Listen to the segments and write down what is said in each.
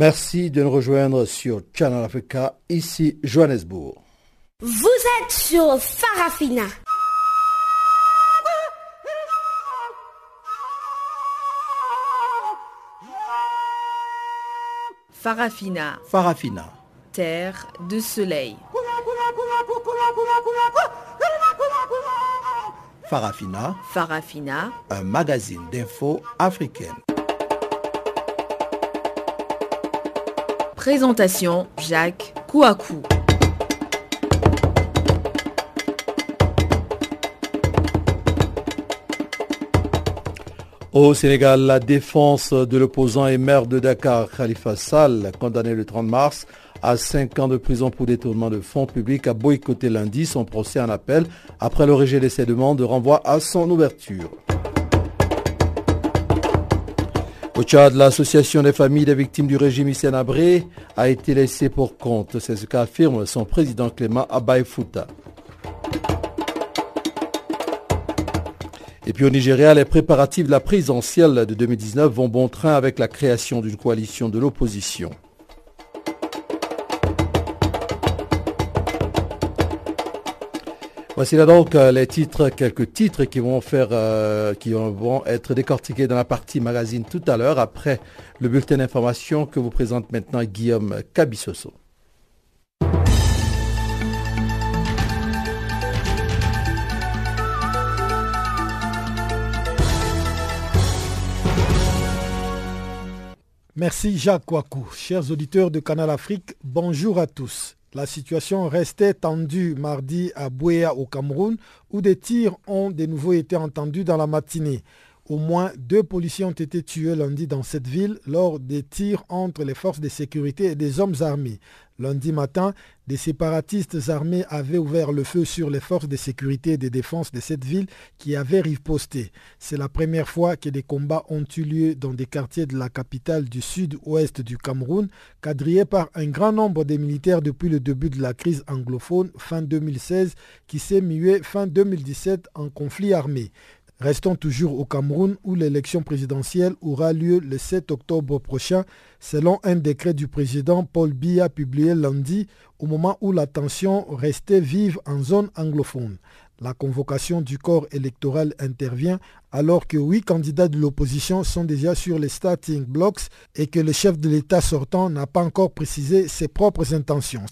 Merci de nous rejoindre sur Channel Africa, ici Johannesburg. Vous êtes sur Farafina. Farafina. Farafina. Terre de soleil. Farafina. Farafina. Un magazine d'infos africaine. Présentation Jacques Kouakou. Au Sénégal, la défense de l'opposant et maire de Dakar, Khalifa Sall, condamné le 30 mars à 5 ans de prison pour détournement de fonds publics, a boycotté lundi son procès en appel après le rejet de ses demandes de renvoi à son ouverture. Au Tchad, l'association des familles des victimes du régime Hissène Abré a été laissée pour compte. C'est ce qu'affirme son président Clément Abaye Fouta. Et puis au Nigeria, les préparatifs de la présidentielle de 2019 vont bon train avec la création d'une coalition de l'opposition. Voici là donc euh, les titres, quelques titres qui vont faire, euh, qui vont être décortiqués dans la partie magazine tout à l'heure après le bulletin d'information que vous présente maintenant Guillaume Cabissoso. Merci Jacques Kouakou. Chers auditeurs de Canal Afrique, bonjour à tous. La situation restait tendue mardi à Bouéa au Cameroun où des tirs ont de nouveau été entendus dans la matinée. Au moins deux policiers ont été tués lundi dans cette ville lors des tirs entre les forces de sécurité et des hommes armés. Lundi matin, des séparatistes armés avaient ouvert le feu sur les forces de sécurité et de défense de cette ville qui avaient riposté. C'est la première fois que des combats ont eu lieu dans des quartiers de la capitale du sud-ouest du Cameroun, quadrillés par un grand nombre de militaires depuis le début de la crise anglophone fin 2016 qui s'est muée fin 2017 en conflit armé. Restons toujours au Cameroun où l'élection présidentielle aura lieu le 7 octobre prochain selon un décret du président Paul Biya publié lundi au moment où la tension restait vive en zone anglophone. La convocation du corps électoral intervient alors que huit candidats de l'opposition sont déjà sur les starting blocks et que le chef de l'État sortant n'a pas encore précisé ses propres intentions.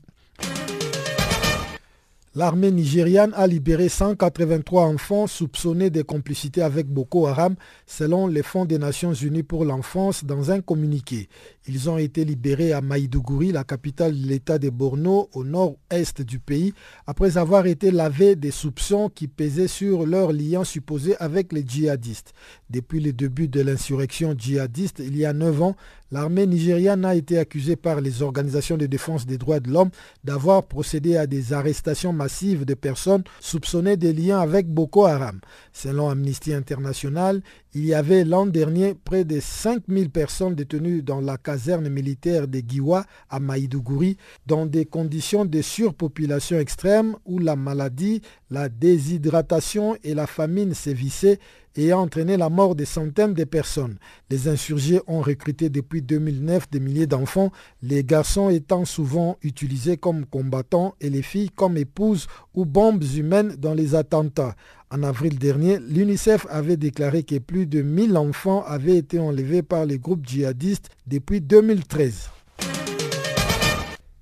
L'armée nigériane a libéré 183 enfants soupçonnés de complicité avec Boko Haram, selon les Fonds des Nations Unies pour l'enfance, dans un communiqué. Ils ont été libérés à Maïdougouri, la capitale de l'État de Borno, au nord-est du pays, après avoir été lavés des soupçons qui pesaient sur leur lien supposé avec les djihadistes. Depuis le début de l'insurrection djihadiste, il y a neuf ans, l'armée nigériane a été accusée par les organisations de défense des droits de l'homme d'avoir procédé à des arrestations massives de personnes soupçonnées de liens avec Boko Haram. Selon Amnesty International, il y avait l'an dernier près de 5000 personnes détenues dans la caserne militaire de Giwa à Maïdougouri dans des conditions de surpopulation extrême où la maladie, la déshydratation et la famine sévissaient et a entraîné la mort de centaines de personnes. Les insurgés ont recruté depuis 2009 des milliers d'enfants, les garçons étant souvent utilisés comme combattants et les filles comme épouses ou bombes humaines dans les attentats. En avril dernier, l'UNICEF avait déclaré que plus de 1000 enfants avaient été enlevés par les groupes djihadistes depuis 2013.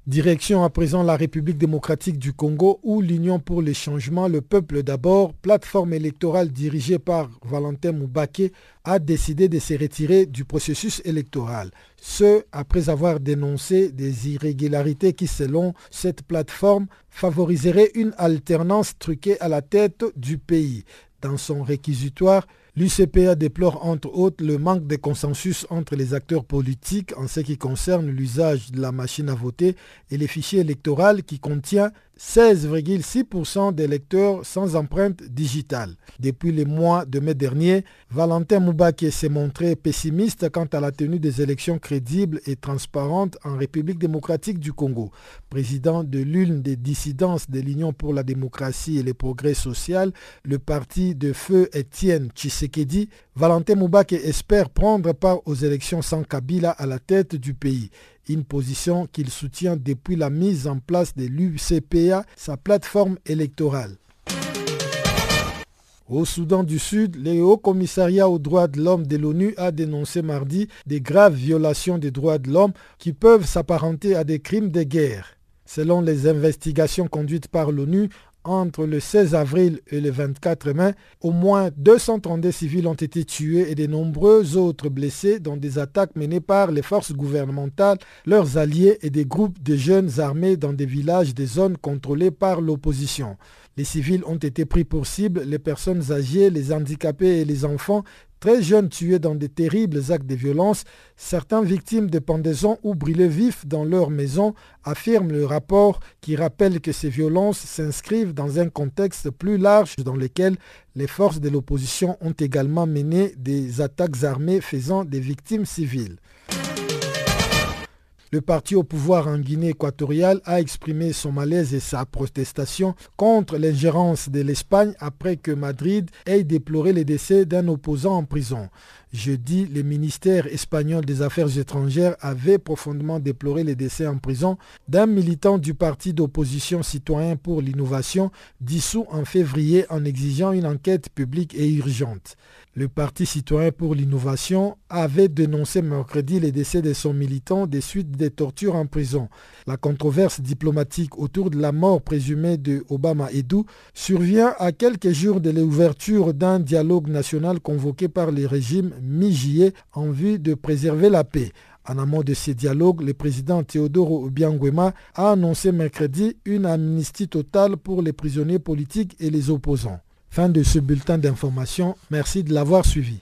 Direction à présent la République démocratique du Congo où l'Union pour les changements, le peuple d'abord, plateforme électorale dirigée par Valentin Moubake, a décidé de se retirer du processus électoral. Ce, après avoir dénoncé des irrégularités qui, selon cette plateforme, favoriseraient une alternance truquée à la tête du pays. Dans son réquisitoire, L'UCPA déplore entre autres le manque de consensus entre les acteurs politiques en ce qui concerne l'usage de la machine à voter et les fichiers électoraux qui contient 16,6% d'électeurs sans empreinte digitale. Depuis le mois de mai dernier, Valentin Moubake s'est montré pessimiste quant à la tenue des élections crédibles et transparentes en République démocratique du Congo. Président de l'une des dissidences de l'Union pour la démocratie et les progrès social, le parti de feu Étienne Tshisekedi, Valentin Moubake espère prendre part aux élections sans Kabila à la tête du pays. Une position qu'il soutient depuis la mise en place de l'UCPA, sa plateforme électorale. Au Soudan du Sud, le Haut Commissariat aux droits de l'homme de l'ONU a dénoncé mardi des graves violations des droits de l'homme qui peuvent s'apparenter à des crimes de guerre. Selon les investigations conduites par l'ONU, entre le 16 avril et le 24 mai, au moins 232 civils ont été tués et de nombreux autres blessés dans des attaques menées par les forces gouvernementales, leurs alliés et des groupes de jeunes armés dans des villages des zones contrôlées par l'opposition. Les civils ont été pris pour cible, les personnes âgées, les handicapés et les enfants, très jeunes tués dans de terribles actes de violence, certaines victimes de pendaisons ou brûlés vifs dans leur maison, affirme le rapport qui rappelle que ces violences s'inscrivent dans un contexte plus large dans lequel les forces de l'opposition ont également mené des attaques armées faisant des victimes civiles. Le parti au pouvoir en Guinée équatoriale a exprimé son malaise et sa protestation contre l'ingérence de l'Espagne après que Madrid ait déploré le décès d'un opposant en prison. Jeudi, le ministère espagnol des Affaires étrangères avait profondément déploré les décès en prison d'un militant du parti d'opposition citoyen pour l'innovation dissous en février en exigeant une enquête publique et urgente. Le Parti citoyen pour l'innovation avait dénoncé mercredi les décès de son militant des suites des tortures en prison. La controverse diplomatique autour de la mort présumée de Obama Edou survient à quelques jours de l'ouverture d'un dialogue national convoqué par le régime mi en vue de préserver la paix. En amont de ces dialogues, le président Teodoro Obiangwema a annoncé mercredi une amnistie totale pour les prisonniers politiques et les opposants. Fin de ce bulletin d'information. Merci de l'avoir suivi.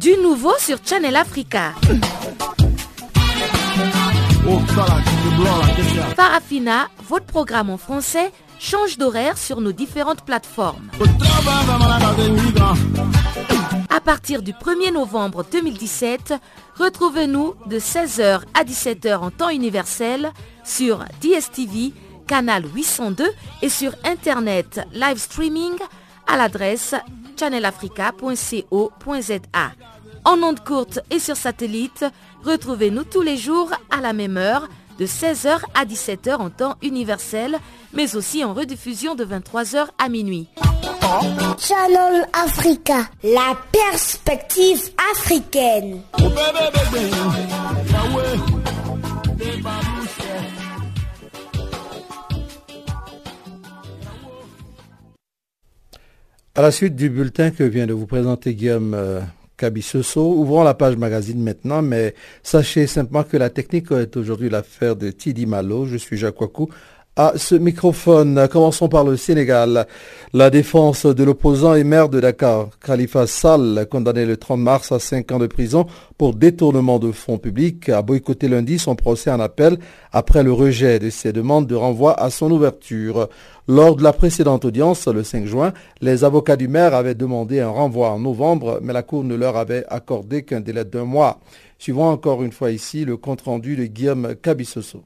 Du nouveau sur Channel Africa. Farafina, votre programme en français, change d'horaire sur nos différentes plateformes. Partir du 1er novembre 2017, retrouvez-nous de 16h à 17h en temps universel sur DSTV, canal 802 et sur Internet live streaming à l'adresse channelafrica.co.za. En ondes courtes et sur satellite, retrouvez-nous tous les jours à la même heure de 16h à 17h en temps universel, mais aussi en rediffusion de 23h à minuit. Channel Africa, la perspective africaine. À la suite du bulletin que vient de vous présenter Guillaume euh, Cabissoso, ouvrons la page magazine maintenant, mais sachez simplement que la technique est aujourd'hui l'affaire de Tidi Malo. Je suis Jacques Wakou à ce microphone. Commençons par le Sénégal. La défense de l'opposant et maire de Dakar, Khalifa Sall, condamné le 30 mars à 5 ans de prison pour détournement de fonds publics, a boycotté lundi son procès en appel après le rejet de ses demandes de renvoi à son ouverture. Lors de la précédente audience, le 5 juin, les avocats du maire avaient demandé un renvoi en novembre, mais la Cour ne leur avait accordé qu'un délai d'un mois. Suivons encore une fois ici le compte-rendu de Guillaume Cabissoso.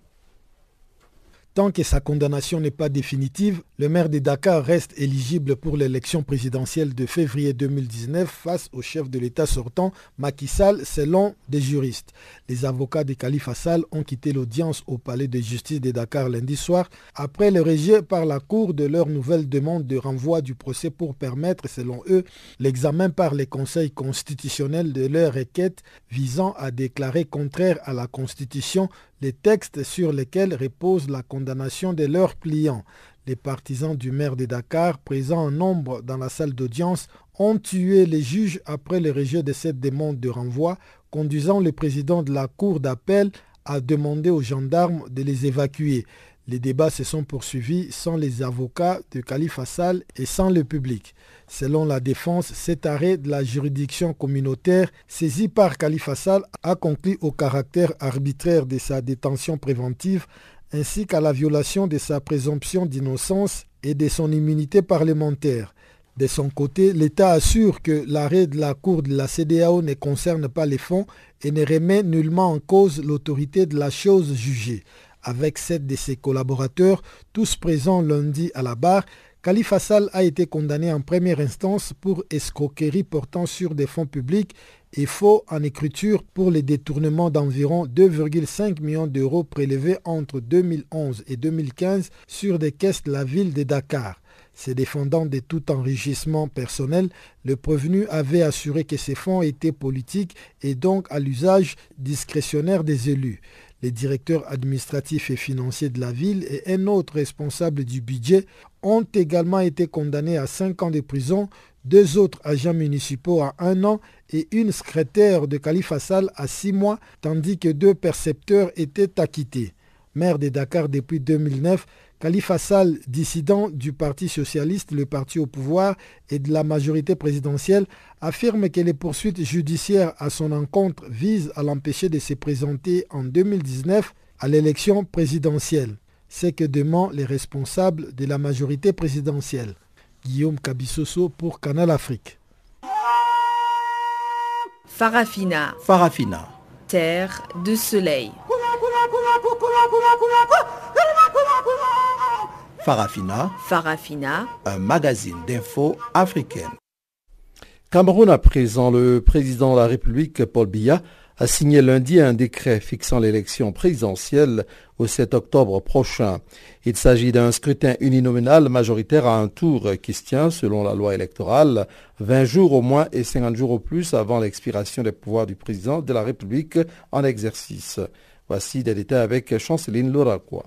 Tant que sa condamnation n'est pas définitive, le maire de Dakar reste éligible pour l'élection présidentielle de février 2019 face au chef de l'État sortant, Macky Sall, selon des juristes. Les avocats de Khalifa Sall ont quitté l'audience au palais de justice de Dakar lundi soir après le rejet par la Cour de leur nouvelle demande de renvoi du procès pour permettre, selon eux, l'examen par les conseils constitutionnels de leur requête visant à déclarer contraire à la Constitution les textes sur lesquels repose la condamnation de leurs clients. Les partisans du maire de Dakar, présents en nombre dans la salle d'audience, ont tué les juges après le rejet de cette demande de renvoi, conduisant le président de la cour d'appel à demander aux gendarmes de les évacuer. Les débats se sont poursuivis sans les avocats de Khalifa Sall et sans le public. Selon la défense, cet arrêt de la juridiction communautaire saisi par Khalifa Sall a conclu au caractère arbitraire de sa détention préventive ainsi qu'à la violation de sa présomption d'innocence et de son immunité parlementaire. De son côté, l'État assure que l'arrêt de la Cour de la CDAO ne concerne pas les fonds et ne remet nullement en cause l'autorité de la chose jugée. Avec sept de ses collaborateurs, tous présents lundi à la barre, Khalifa Sall a été condamné en première instance pour escroquerie portant sur des fonds publics et faux en écriture pour les détournements d'environ 2,5 millions d'euros prélevés entre 2011 et 2015 sur des caisses de la ville de Dakar. Se défendant de tout enrichissement personnel, le prévenu avait assuré que ces fonds étaient politiques et donc à l'usage discrétionnaire des élus. Les directeurs administratifs et financiers de la ville et un autre responsable du budget ont également été condamnés à 5 ans de prison, deux autres agents municipaux à un an et une secrétaire de Khalifa Sall à six mois, tandis que deux percepteurs étaient acquittés. Maire de Dakar depuis 2009, Khalifa Sall, dissident du Parti socialiste, le parti au pouvoir et de la majorité présidentielle, affirme que les poursuites judiciaires à son encontre visent à l'empêcher de se présenter en 2019 à l'élection présidentielle. C'est que demandent les responsables de la majorité présidentielle. Guillaume Kabissoso pour Canal Afrique. Farafina. Farafina. Terre de soleil. Farafina. Farafina. Un magazine d'infos africaine. Cameroun à présent, le président de la République, Paul Biya, a signé lundi un décret fixant l'élection présidentielle au 7 octobre prochain. Il s'agit d'un scrutin uninominal majoritaire à un tour qui se tient, selon la loi électorale, 20 jours au moins et 50 jours au plus avant l'expiration des pouvoirs du président de la République en exercice. Voici des détails avec Chanceline Loraquois.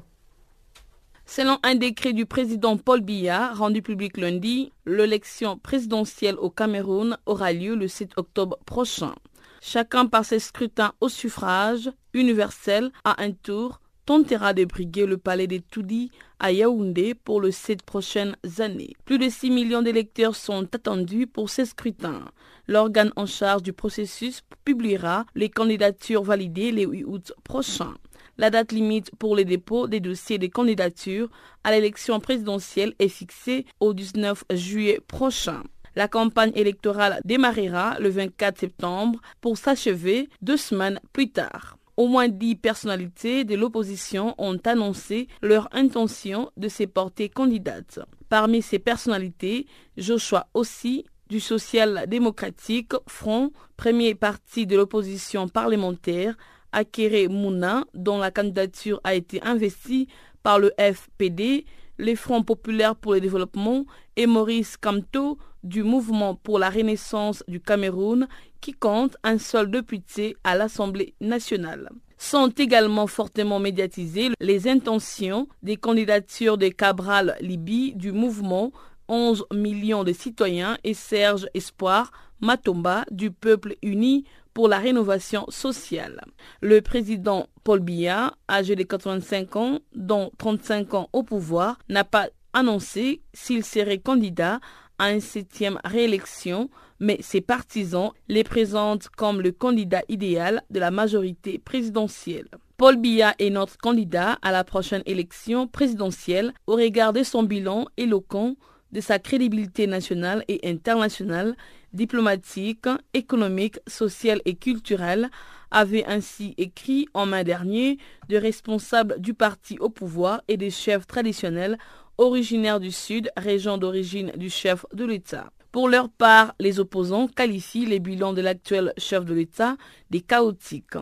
Selon un décret du président Paul Biya rendu public lundi, l'élection présidentielle au Cameroun aura lieu le 7 octobre prochain. Chacun par ses scrutins au suffrage universel à un tour tentera de briguer le palais des Toudi à Yaoundé pour les sept prochaines années. Plus de 6 millions d'électeurs sont attendus pour ces scrutins. L'organe en charge du processus publiera les candidatures validées les 8 août prochains. La date limite pour les dépôts des dossiers de candidature à l'élection présidentielle est fixée au 19 juillet prochain. La campagne électorale démarrera le 24 septembre pour s'achever deux semaines plus tard. Au moins dix personnalités de l'opposition ont annoncé leur intention de se porter candidates. Parmi ces personnalités, Joshua aussi du Social démocratique Front, premier parti de l'opposition parlementaire, Akere Mouna, dont la candidature a été investie par le FPD, les Fronts populaires pour le développement et Maurice Kamto du mouvement pour la renaissance du Cameroun qui compte un seul député à l'Assemblée nationale. Sont également fortement médiatisées les intentions des candidatures de Cabral Libi du mouvement 11 millions de citoyens et Serge Espoir Matomba du peuple uni pour la rénovation sociale. Le président Paul Biya, âgé de 85 ans, dont 35 ans au pouvoir, n'a pas annoncé s'il serait candidat à une septième réélection, mais ses partisans les présentent comme le candidat idéal de la majorité présidentielle. Paul Biya est notre candidat à la prochaine élection présidentielle au regard de son bilan éloquent, de sa crédibilité nationale et internationale, diplomatique, économique, sociale et culturelle, avait ainsi écrit en mai dernier de responsables du parti au pouvoir et des chefs traditionnels originaire du Sud, région d'origine du chef de l'État. Pour leur part, les opposants qualifient les bilans de l'actuel chef de l'État des chaotiques.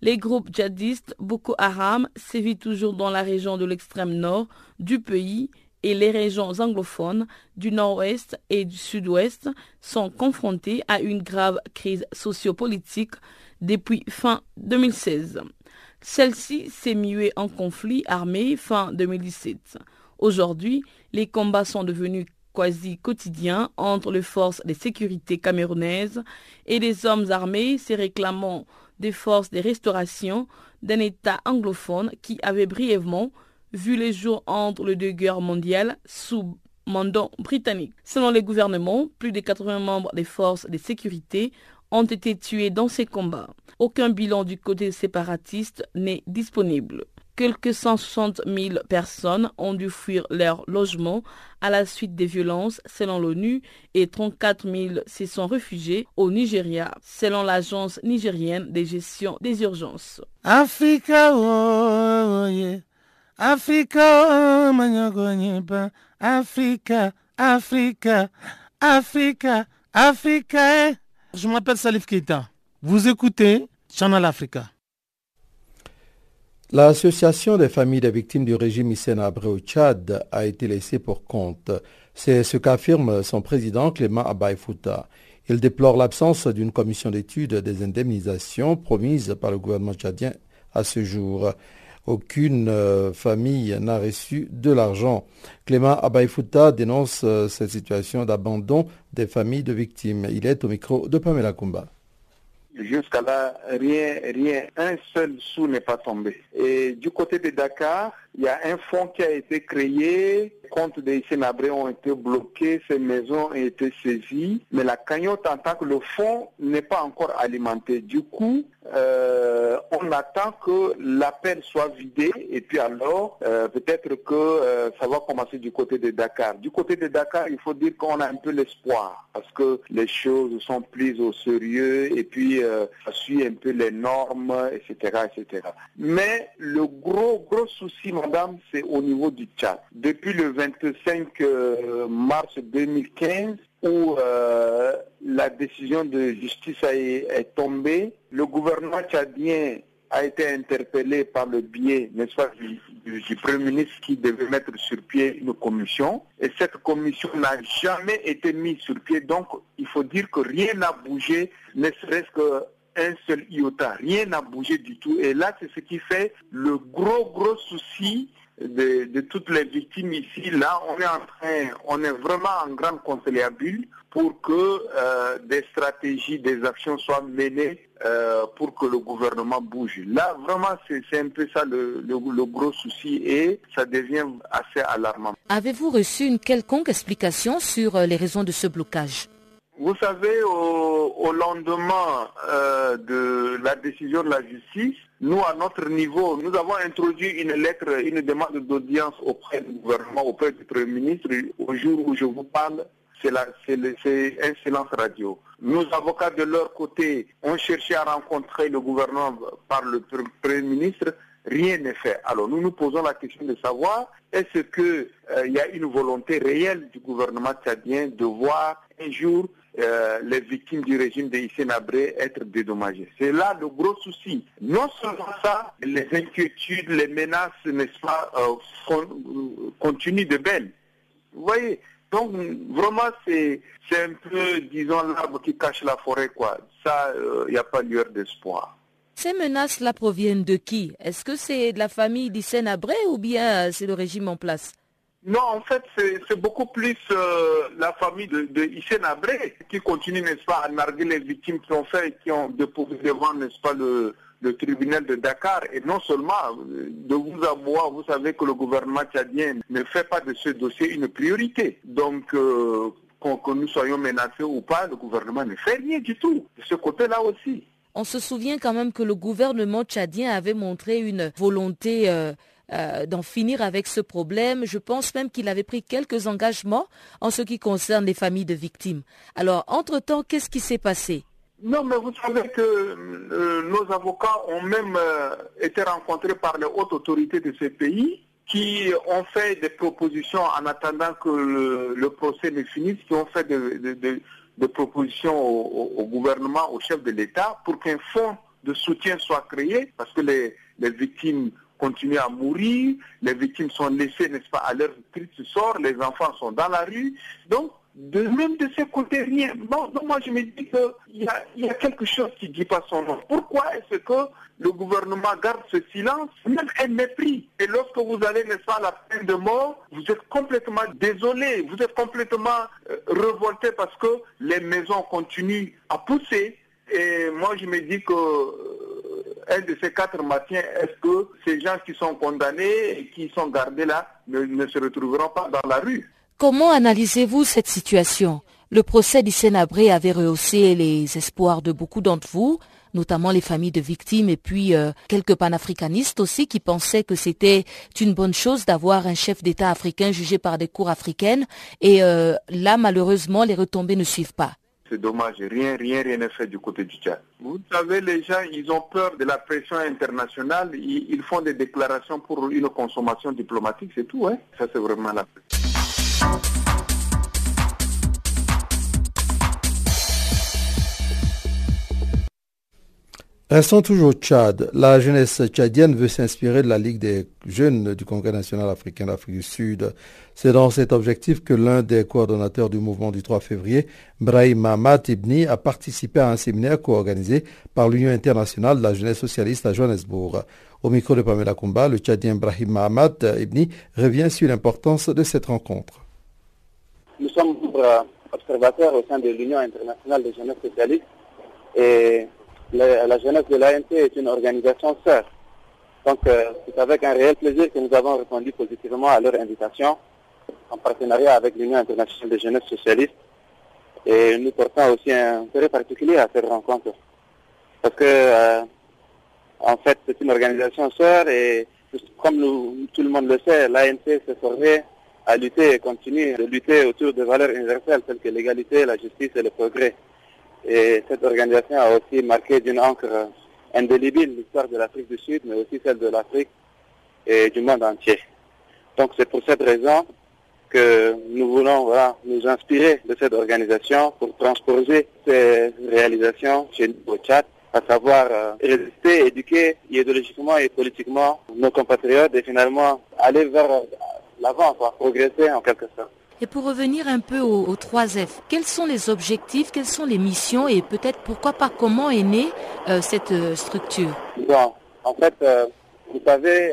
Les groupes djihadistes Boko Haram sévit toujours dans la région de l'extrême nord du pays et les régions anglophones du nord-ouest et du sud-ouest sont confrontées à une grave crise sociopolitique depuis fin 2016. Celle-ci s'est muée en conflit armé fin 2017. Aujourd'hui, les combats sont devenus quasi quotidiens entre les forces de sécurité camerounaises et des hommes armés se réclamant des forces de restauration d'un État anglophone qui avait brièvement vu les jours entre les deux guerres mondiales sous mandat britannique. Selon le gouvernement, plus de 80 membres des forces de sécurité ont été tués dans ces combats. Aucun bilan du côté séparatiste n'est disponible. Quelques 160 000 personnes ont dû fuir leur logement à la suite des violences selon l'ONU et 34 000 se sont réfugiés au Nigeria selon l'agence nigérienne de gestion des urgences. Africa, oh, oh, Africa, Africa, Africa, Africa, Africa, Africa. Je m'appelle Salif Keita. Vous écoutez Channel Africa. L'association des familles des victimes du régime Hissène Abré au Tchad a été laissée pour compte. C'est ce qu'affirme son président Clément Abaïfouta. Il déplore l'absence d'une commission d'étude des indemnisations promises par le gouvernement tchadien à ce jour. Aucune euh, famille n'a reçu de l'argent. Clément Abaïfouta dénonce euh, cette situation d'abandon des familles de victimes. Il est au micro de Pamela Kumba. Jusqu'à là, rien, rien, un seul sou n'est pas tombé. Et du côté de Dakar, il y a un fonds qui a été créé, les comptes des Sénabrés ont été bloqués, ces maisons ont été saisies, mais la cagnotte en tant que le fonds n'est pas encore alimenté. Du coup, euh, on attend que l'appel soit vidé et puis alors euh, peut-être que euh, ça va commencer du côté de Dakar. Du côté de Dakar, il faut dire qu'on a un peu l'espoir parce que les choses sont prises au sérieux et puis ça suit un peu les normes, etc., etc. Mais le gros gros souci, madame, c'est au niveau du Tchad. Depuis le 25 mars 2015, où euh, la décision de justice est tombée, le gouvernement tchadien a été interpellé par le biais, n'est-ce pas, du, Premier ministre qui devait mettre sur pied une commission. Et cette commission n'a jamais été mise sur pied. Donc, il faut dire que rien n'a bougé, ne serait-ce qu'un seul iota. Rien n'a bougé du tout. Et là, c'est ce qui fait le gros, gros souci de, toutes les victimes ici, là, on est en train, on est vraiment en grande conciliabule pour que euh, des stratégies, des actions soient menées euh, pour que le gouvernement bouge. Là, vraiment, c'est un peu ça le, le, gros souci et ça devient assez alarmant. Avez-vous reçu une quelconque explication sur euh, les raisons de ce blocage? Vous savez, au, lendemain euh, de la décision de la justice, nous, à notre niveau, nous avons introduit une lettre, une demande d'audience auprès du gouvernement, auprès du Premier ministre. Au jour où je vous parle, c'est un silence radio. Nos avocats de leur côté ont cherché à rencontrer le gouvernement par le Premier ministre. Rien n'est fait. Alors nous nous posons la question de savoir est-ce qu'il euh, y a une volonté réelle du gouvernement tchadien de voir un jour euh, les victimes du régime de Abré être dédommagées. C'est là le gros souci. Non seulement ça, les inquiétudes, les menaces, n'est-ce pas, euh, continuent de belles. Vous voyez donc vraiment c'est un peu, disons, l'arbre qui cache la forêt, quoi. Ça, il euh, n'y a pas lueur d'espoir. Ces menaces-là proviennent de qui? Est-ce que c'est de la famille d'Hissène Abré ou bien c'est le régime en place? Non, en fait, c'est beaucoup plus euh, la famille de, de Abré qui continue, n'est-ce pas, à narguer les victimes qui ont fait, qui ont déposé devant, n'est-ce pas, le, tribunal de Dakar. Et non seulement, de vous moi, vous savez que le gouvernement tchadien ne fait pas de ce dossier une priorité. Donc, euh, que nous soyons menacés ou pas, le gouvernement ne fait rien du tout. De ce côté-là aussi. On se souvient quand même que le gouvernement tchadien avait montré une volonté euh, euh, d'en finir avec ce problème. Je pense même qu'il avait pris quelques engagements en ce qui concerne les familles de victimes. Alors, entre-temps, qu'est-ce qui s'est passé? Non, mais vous savez que euh, nos avocats ont même euh, été rencontrés par les hautes autorités de ce pays qui ont fait des propositions en attendant que le, procès ne finisse, qui ont fait des propositions au, gouvernement, au chef de l'État, pour qu'un fonds de soutien soit créé, parce que les, les victimes continuent à mourir, les victimes sont laissées, n'est-ce pas, à leur triste sort, les enfants sont dans la rue. Donc, de même de ce côté, rien. Non, moi je me dis qu'il y a, y a quelque chose qui ne dit pas son nom. Pourquoi est-ce que le gouvernement garde ce silence, même un mépris? Et lorsque vous allez, n'est-ce pas, à la peine de mort, vous êtes complètement désolé, vous êtes complètement euh, révolté parce que les maisons continuent à pousser. Et moi je me dis que un de ces quatre matins, est-ce que ces gens qui sont condamnés et qui sont gardés là ne, se retrouveront pas dans la rue? Comment analysez-vous cette situation? Le procès d'Issenabré avait rehaussé les espoirs de beaucoup d'entre vous, notamment les familles de victimes et puis euh, quelques panafricanistes aussi qui pensaient que c'était une bonne chose d'avoir un chef d'État africain jugé par des cours africaines. Et euh, là, malheureusement, les retombées ne suivent pas. C'est dommage, rien, rien, rien n'est fait du côté du Tchad. Vous savez, les gens, ils ont peur de la pression internationale, ils, font des déclarations pour une consommation diplomatique, c'est tout, hein. Ça, c'est vraiment la Restons toujours au Tchad. La jeunesse tchadienne veut s'inspirer de la Ligue des jeunes du Congrès national africain d'Afrique du Sud. C'est dans cet objectif que l'un des coordonnateurs du mouvement du 3 février, Brahim Mahamat Ibni, a participé à un séminaire co-organisé par l'Union internationale de la jeunesse socialiste à Johannesburg. Au micro de Pamela Kumba, le Tchadien Brahim Mahamat Ibni revient sur l'importance de cette rencontre. Nous sommes observateurs au sein de l'Union internationale de jeunesse socialiste et la, jeunesse de l'ANC est une organisation sœur. Donc euh, c'est avec un réel plaisir que nous avons répondu positivement à leur invitation en partenariat avec l'Union internationale des jeunesses socialistes. Et nous portons aussi un intérêt particulier à cette rencontre. Parce que, euh, en fait, c'est une organisation sœur et comme tout le monde le sait, l'ANC s'est formé à lutter et continue de lutter autour de valeurs universelles telles que l'égalité, la justice et le progrès. Et cette organisation a aussi marqué d'une encre indélébile l'histoire de l'Afrique du Sud, mais aussi celle de l'Afrique et du monde entier. Donc c'est pour cette raison que nous voulons nous inspirer de cette organisation pour transposer ces réalisations chez nous au Tchad, à savoir euh, résister, éduquer idéologiquement et politiquement nos compatriotes et finalement aller vers l'avant, progresser en quelque sorte. Et pour revenir un peu aux, 3F, quels sont les objectifs, quelles sont les missions et peut-être pourquoi pas comment est née euh, cette euh, structure? Bon, en fait, euh, vous savez,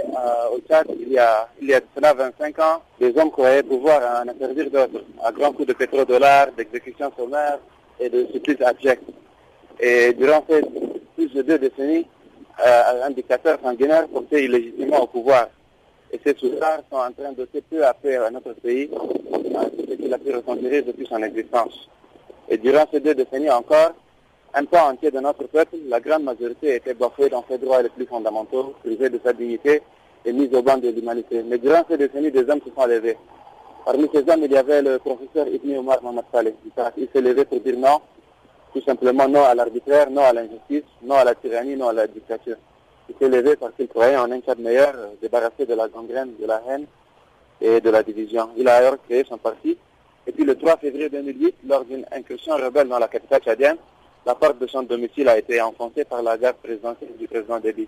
au Tchad, il y a, il y a 25 ans, les hommes croyaient pouvoir en interdire d'autres, à grands coups de pétrodollars, d'exécution sommaire et de supplices abjects. Et durant ces plus de deux décennies, un dictateur sanguinaire portait illégitimement au pouvoir. Et ces soulards sont en train se peu à peu à notre pays, ce qu'il a pu ressentir depuis son existence. Et durant ces deux décennies encore, un pan entier de notre peuple, la grande majorité était bafouée dans ses droits les plus fondamentaux, privée de sa dignité et mise au banc de l'humanité. Mais durant ces décennies, des hommes se sont levés. Parmi ces hommes, il y avait le professeur Ibn Omar Saleh. Il s'est levé pour dire non, tout simplement non à l'arbitraire, non à l'injustice, non à la tyrannie, non à la dictature. Il s'est levé parce qu'il croyait en un cadre meilleur, euh, débarrassé de la gangrène, de la haine et de la division. Il a alors créé son parti. Et puis le 3 février 2008, lors d'une incursion rebelle dans la capitale tchadienne, la porte de son domicile a été enfoncée par la garde présidentielle du président Déby.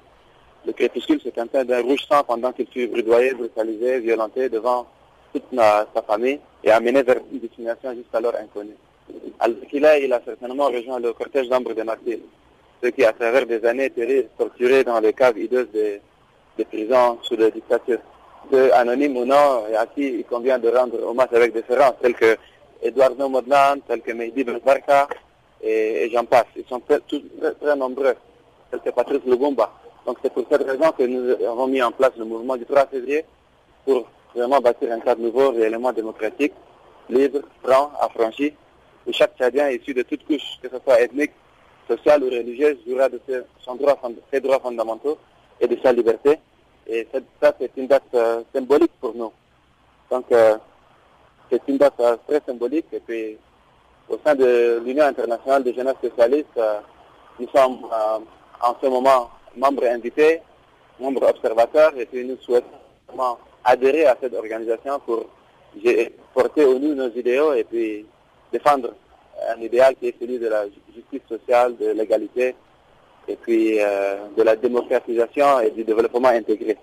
Le crépuscule s'est teint d'un rouge sang pendant qu'il fut brudoyé, brutalisé, violenté devant toute sa famille et amené vers une destination jusqu'alors inconnue. À qu'il il a certainement rejoint le cortège d'ombre des martyrs ceux qui, à travers des années, étaient torturés dans les caves hideuses des, prisons sous la dictature. Ceux anonymes ou non, et à qui il convient de rendre hommage avec déférence, tels que Eduardo Modlan, tels que Mehdi Barka, et, j'en passe. Ils sont très, très, nombreux, tels que Patrice Lubumba. Donc c'est pour cette raison que nous avons mis en place le mouvement du 3 février pour vraiment bâtir un cadre nouveau, réellement démocratique, libre, franc, affranchi, où chaque Tchadien issu de toutes couches, que ce soit ethnique, sociale ou religieuse jouera de droit, ses droits fondamentaux et de sa liberté. Et ça, c'est une date euh, symbolique pour nous. Donc, euh, c'est une date euh, très symbolique. Et puis, au sein de l'Union internationale des jeunesses socialistes, nous sommes en ce moment membres invités, membres observateurs, et puis nous souhaitons adhérer à cette organisation pour porter au nous nos idéaux et puis défendre un idéal qui est celui de la justice sociale, de l'égalité et puis euh, de la démocratisation et du développement intégré.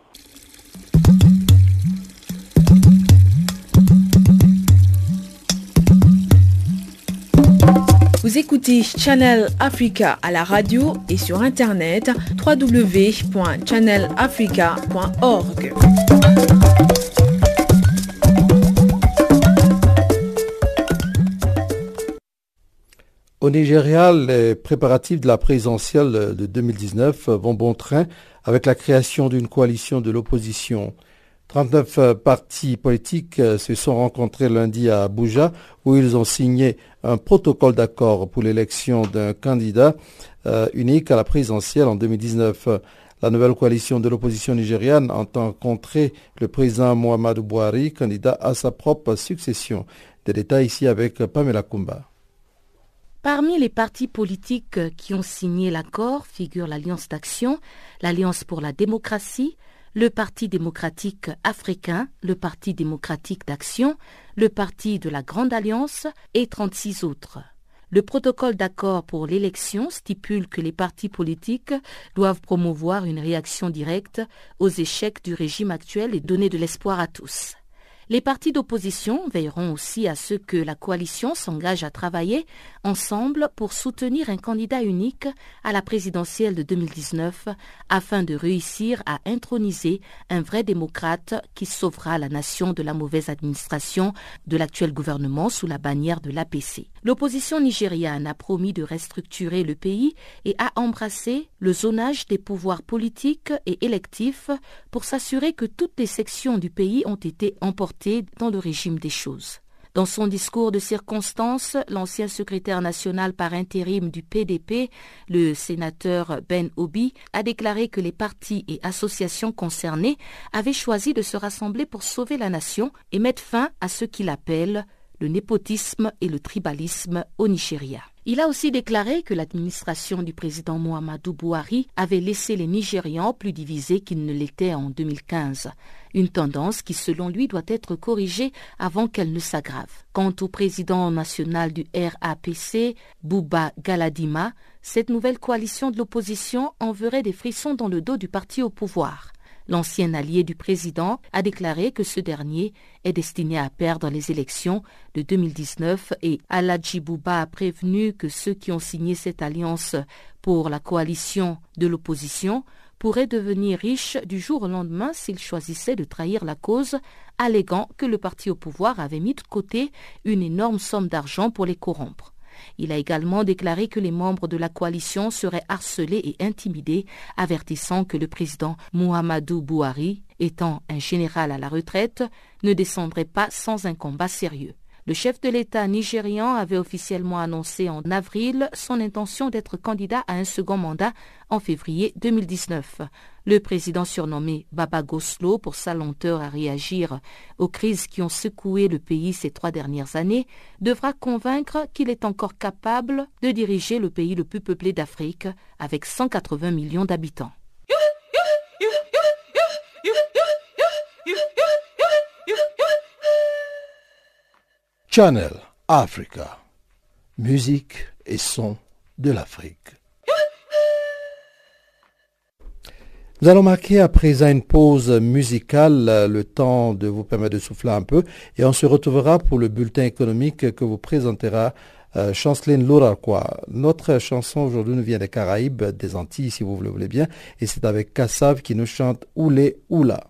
Vous écoutez Channel Africa à la radio et sur internet www.channelafrica.org. Au Nigeria, les préparatifs de la présidentielle de 2019 vont bon train avec la création d'une coalition de l'opposition. 39 partis politiques se sont rencontrés lundi à Abuja où ils ont signé un protocole d'accord pour l'élection d'un candidat euh, unique à la présidentielle en 2019. La nouvelle coalition de l'opposition nigériane entend contrer le président Mohamed Bouhari, candidat à sa propre succession. Des détails ici avec Pamela Kumba. Parmi les partis politiques qui ont signé l'accord figurent l'Alliance d'action, l'Alliance pour la démocratie, le Parti démocratique africain, le Parti démocratique d'action, le Parti de la Grande Alliance et 36 autres. Le protocole d'accord pour l'élection stipule que les partis politiques doivent promouvoir une réaction directe aux échecs du régime actuel et donner de l'espoir à tous. Les partis d'opposition veilleront aussi à ce que la coalition s'engage à travailler ensemble pour soutenir un candidat unique à la présidentielle de 2019 afin de réussir à introniser un vrai démocrate qui sauvera la nation de la mauvaise administration de l'actuel gouvernement sous la bannière de l'APC. L'opposition nigériane a promis de restructurer le pays et a embrassé le zonage des pouvoirs politiques et électifs pour s'assurer que toutes les sections du pays ont été emportées dans le régime des choses. Dans son discours de circonstance, l'ancien secrétaire national par intérim du PDP, le sénateur Ben Obi, a déclaré que les partis et associations concernés avaient choisi de se rassembler pour sauver la nation et mettre fin à ce qu'il appelle le népotisme et le tribalisme au Nigeria. Il a aussi déclaré que l'administration du président Muhammadu Buhari avait laissé les Nigérians plus divisés qu'ils ne l'étaient en 2015, une tendance qui selon lui doit être corrigée avant qu'elle ne s'aggrave. Quant au président national du RAPC, Bouba Galadima, cette nouvelle coalition de l'opposition enverrait des frissons dans le dos du parti au pouvoir. L'ancien allié du président a déclaré que ce dernier est destiné à perdre les élections de 2019 et Aladji Bouba a prévenu que ceux qui ont signé cette alliance pour la coalition de l'opposition pourraient devenir riches du jour au lendemain s'ils choisissaient de trahir la cause, alléguant que le parti au pouvoir avait mis de côté une énorme somme d'argent pour les corrompre. Il a également déclaré que les membres de la coalition seraient harcelés et intimidés, avertissant que le président Muhammadu Buhari, étant un général à la retraite, ne descendrait pas sans un combat sérieux. Le chef de l'État nigérian avait officiellement annoncé en avril son intention d'être candidat à un second mandat en février 2019. Le président surnommé Baba Goslo pour sa lenteur à réagir aux crises qui ont secoué le pays ces trois dernières années devra convaincre qu'il est encore capable de diriger le pays le plus peuplé d'Afrique avec 180 millions d'habitants. Channel Africa. Musique et son de l'Afrique. Nous allons marquer à présent une pause musicale, le temps de vous permettre de souffler un peu, et on se retrouvera pour le bulletin économique que vous présentera euh, Chanceline Louraquois. Notre chanson aujourd'hui nous vient des Caraïbes, des Antilles si vous le voulez bien, et c'est avec Kassav qui nous chante Oulé Oula.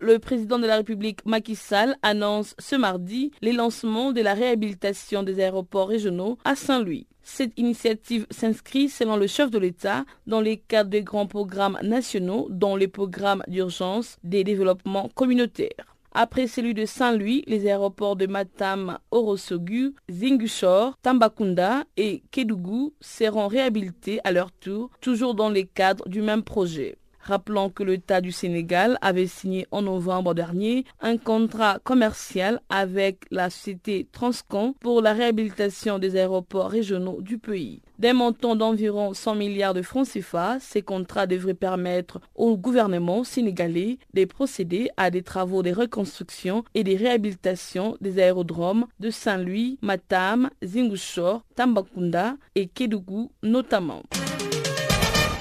Le président de la République Macky Sall annonce ce mardi les lancements de la réhabilitation des aéroports régionaux à Saint-Louis. Cette initiative s'inscrit, selon le chef de l'État, dans les cadres des grands programmes nationaux, dont les programmes d'urgence des développements communautaires. Après celui de Saint-Louis, les aéroports de Matam, Orosogu, Zingushore, Tambakunda et Kedougou seront réhabilités à leur tour, toujours dans les cadres du même projet. Rappelons que l'État du Sénégal avait signé en novembre dernier un contrat commercial avec la société Transcon pour la réhabilitation des aéroports régionaux du pays. D'un montant d'environ 100 milliards de francs CFA, ces contrats devraient permettre au gouvernement sénégalais de procéder à des travaux de reconstruction et de réhabilitation des aérodromes de Saint-Louis, Matam, Zingushore, Tambakunda et Kédougou notamment.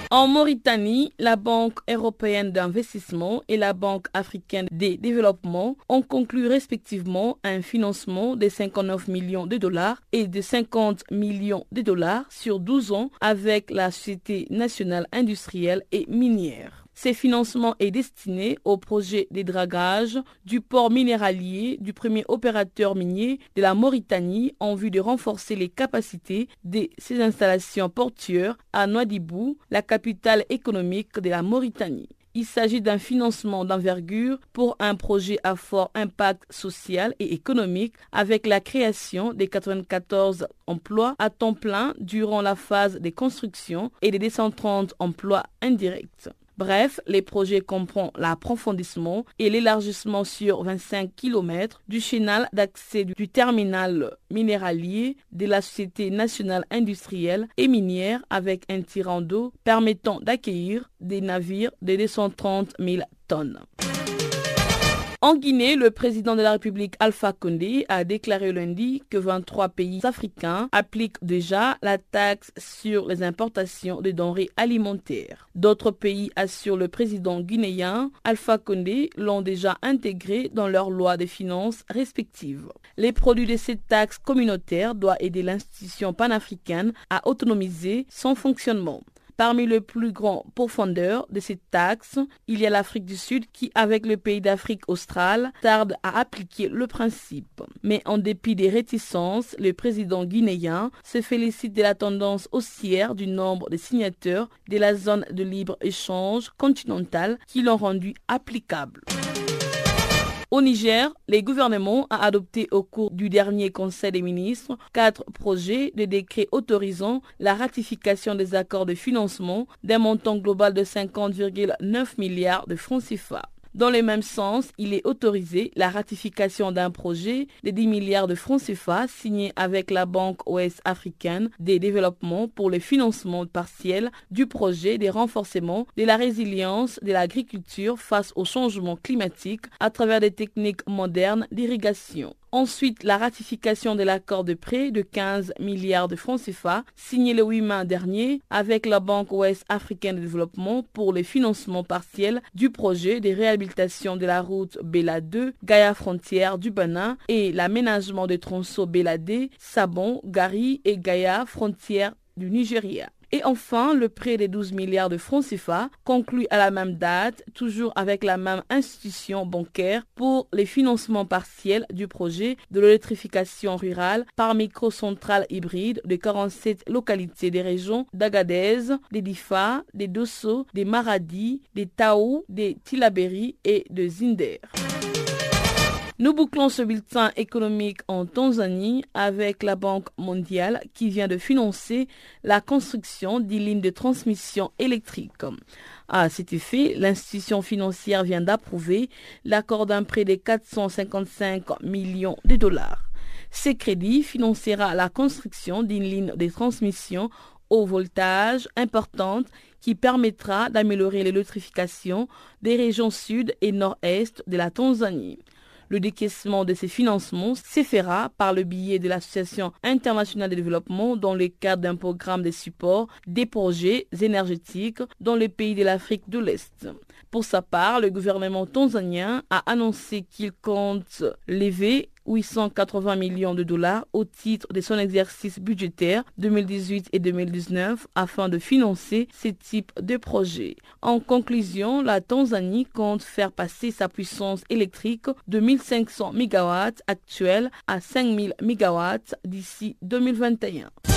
En Mauritanie, la Banque européenne d'investissement et la Banque africaine de développement ont conclu respectivement un financement de 59 millions de dollars et de 50 millions de dollars sur 12 ans avec la Société nationale industrielle et minière. Ces financements est destiné au projet des dragages du port minéralier du premier opérateur minier de la Mauritanie en vue de renforcer les capacités de ces installations portuaires à Nouadhibou, la capitale économique de la Mauritanie. Il s'agit d'un financement d'envergure pour un projet à fort impact social et économique avec la création des 94 emplois à temps plein durant la phase des constructions et des 230 emplois indirects. Bref, les projets comprennent l'approfondissement et l'élargissement sur 25 km du chenal d'accès du terminal minéralier de la Société nationale industrielle et minière avec un tirant d'eau permettant d'accueillir des navires de 230 000 tonnes. En Guinée, le président de la République Alpha Condé a déclaré lundi que 23 pays africains appliquent déjà la taxe sur les importations de denrées alimentaires. D'autres pays, assure le président guinéen Alpha Condé, l'ont déjà intégré dans leurs lois de finances respectives. Les produits de cette taxe communautaire doivent aider l'institution panafricaine à autonomiser son fonctionnement. Parmi les plus grands profondeurs de cette taxe, il y a l'Afrique du Sud qui, avec le pays d'Afrique australe, tarde à appliquer le principe. Mais en dépit des réticences, le président guinéen se félicite de la tendance haussière du nombre de signateurs de la zone de libre-échange continentale qui l'ont rendu applicable. Au Niger, les gouvernements ont adopté au cours du dernier Conseil des ministres quatre projets de décrets autorisant la ratification des accords de financement d'un montant global de 50,9 milliards de francs CFA. Dans le même sens, il est autorisé la ratification d'un projet de 10 milliards de francs CFA signé avec la Banque ouest africaine des développements pour le financement partiel du projet de renforcement de la résilience de l'agriculture face au changement climatique à travers des techniques modernes d'irrigation. Ensuite, la ratification de l'accord de prêt de 15 milliards de francs CFA signé le 8 mai dernier avec la Banque Ouest africaine de développement pour le financement partiel du projet de réhabilitation de la route Bela 2, Gaïa Frontière du Benin et l'aménagement de tronçons Bela D, Sabon, Gari et Gaïa Frontière du Nigeria. Et enfin, le prêt des 12 milliards de francs CFA, conclu à la même date, toujours avec la même institution bancaire, pour les financements partiels du projet de l'électrification rurale par microcentrale hybride de 47 localités des régions d'Agadez, des Difa, des Dosso, des Maradi, des Tao, des Tilaberi et de Zinder. Nous bouclons ce bulletin économique en Tanzanie avec la Banque mondiale qui vient de financer la construction d'une ligne de transmission électrique. À cet effet, l'institution financière vient d'approuver l'accord d'un prêt de 455 millions de dollars. Ces crédits financera la construction d'une ligne de transmission au voltage importante qui permettra d'améliorer l'électrification des régions sud et nord-est de la Tanzanie. Le décaissement de ces financements s'effera par le biais de l'Association internationale de développement dans le cadre d'un programme de support des projets énergétiques dans les pays de l'Afrique de l'Est. Pour sa part, le gouvernement tanzanien a annoncé qu'il compte lever 880 millions de dollars au titre de son exercice budgétaire 2018 et 2019 afin de financer ce type de projet. En conclusion, la Tanzanie compte faire passer sa puissance électrique de 1500 MW actuelle à 5000 MW d'ici 2021.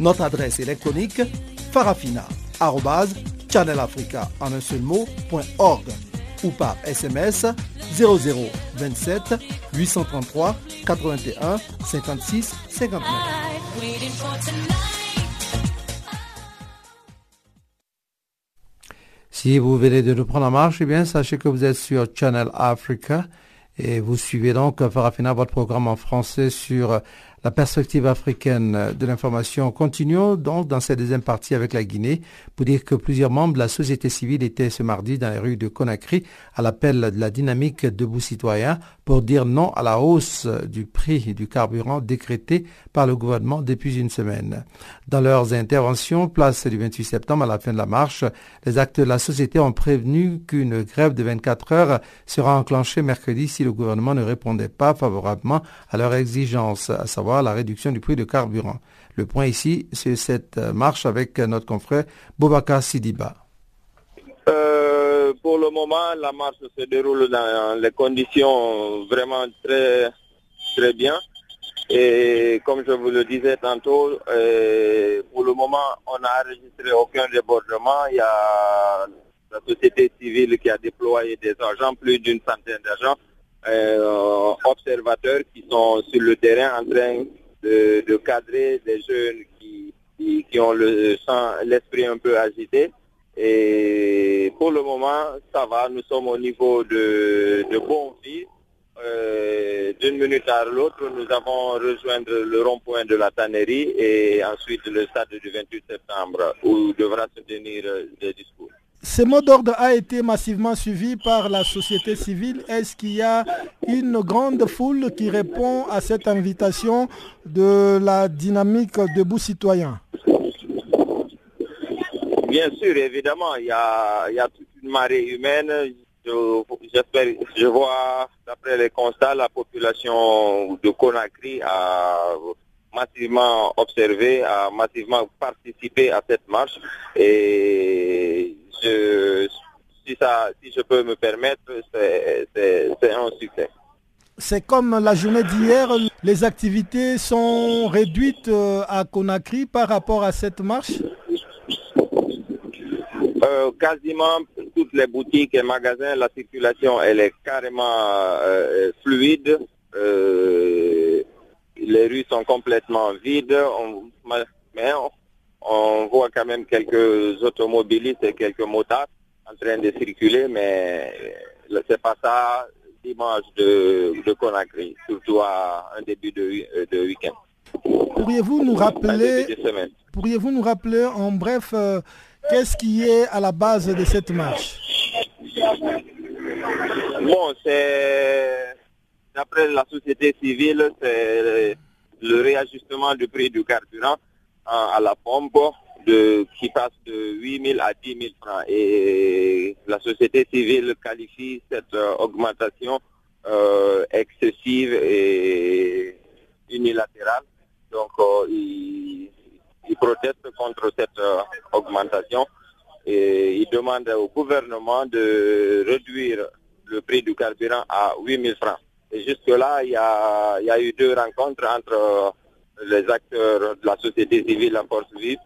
Notre adresse électronique farafina.channelafrica ou par SMS 0027 833 81 56 59. Si vous venez de nous prendre en marche, eh bien, sachez que vous êtes sur Channel Africa et vous suivez donc Farafina, votre programme en français sur la perspective africaine de l'information continue donc dans cette deuxième partie avec la Guinée pour dire que plusieurs membres de la société civile étaient ce mardi dans les rues de Conakry à l'appel de la dynamique debout citoyen pour dire non à la hausse du prix du carburant décrété par le gouvernement depuis une semaine. Dans leurs interventions, place du 28 septembre à la fin de la marche, les acteurs de la société ont prévenu qu'une grève de 24 heures sera enclenchée mercredi si le gouvernement ne répondait pas favorablement à leurs exigences, à savoir la réduction du prix de carburant. Le point ici, c'est cette marche avec notre confrère Bobaka Sidiba. Euh, pour le moment, la marche se déroule dans les conditions vraiment très, très bien. Et comme je vous le disais tantôt, euh, pour le moment, on n'a enregistré aucun débordement. Il y a la société civile qui a déployé des agents, plus d'une centaine d'agents, euh, observateurs qui sont sur le terrain en train de, cadrer des jeunes qui, ont le l'esprit un peu agité. Et pour le moment, ça va. Nous sommes au niveau de, de Bonfils. Euh, d'une minute à l'autre, nous avons rejoindre le rond-point de la tannerie et ensuite le stade du 28 septembre où devra se tenir des discours. Ce mot d'ordre a été massivement suivi par la société civile. Est-ce qu'il y a une grande foule qui répond à cette invitation de la dynamique debout citoyen? Bien sûr, évidemment, il y a, toute une marée humaine. Je vois, d'après les constats, la population de Conakry a massivement observé, a massivement participé à cette marche. Et si, ça, si je peux me permettre, c'est un succès. C'est comme la journée d'hier, les activités sont réduites euh, à Conakry par rapport à cette marche? Euh, Quasiment toutes les boutiques et magasins, la circulation elle est carrément euh, fluide. les rues sont complètement vides, mais on, voit quand même quelques automobilistes et quelques motards en train de circuler, mais c'est pas ça dimanche de, de Conakry, surtout à un début de, de week-end. Pourriez-vous nous rappeler, pourriez-vous nous rappeler en bref euh, qu'est-ce qui est à la base de cette marche? Bon, c'est d'après la société civile, c'est le réajustement du prix du carburant à la pompe qui passe de 8 000 à 10 000 francs. Et la société civile qualifie cette euh, augmentation euh, excessive et unilatérale. Donc, euh, ils, protestent contre cette augmentation et ils demandent au gouvernement de réduire le prix du carburant à 8 000 francs. Et jusque-là, il y a, eu deux rencontres entre les acteurs de la société civile, la force vive,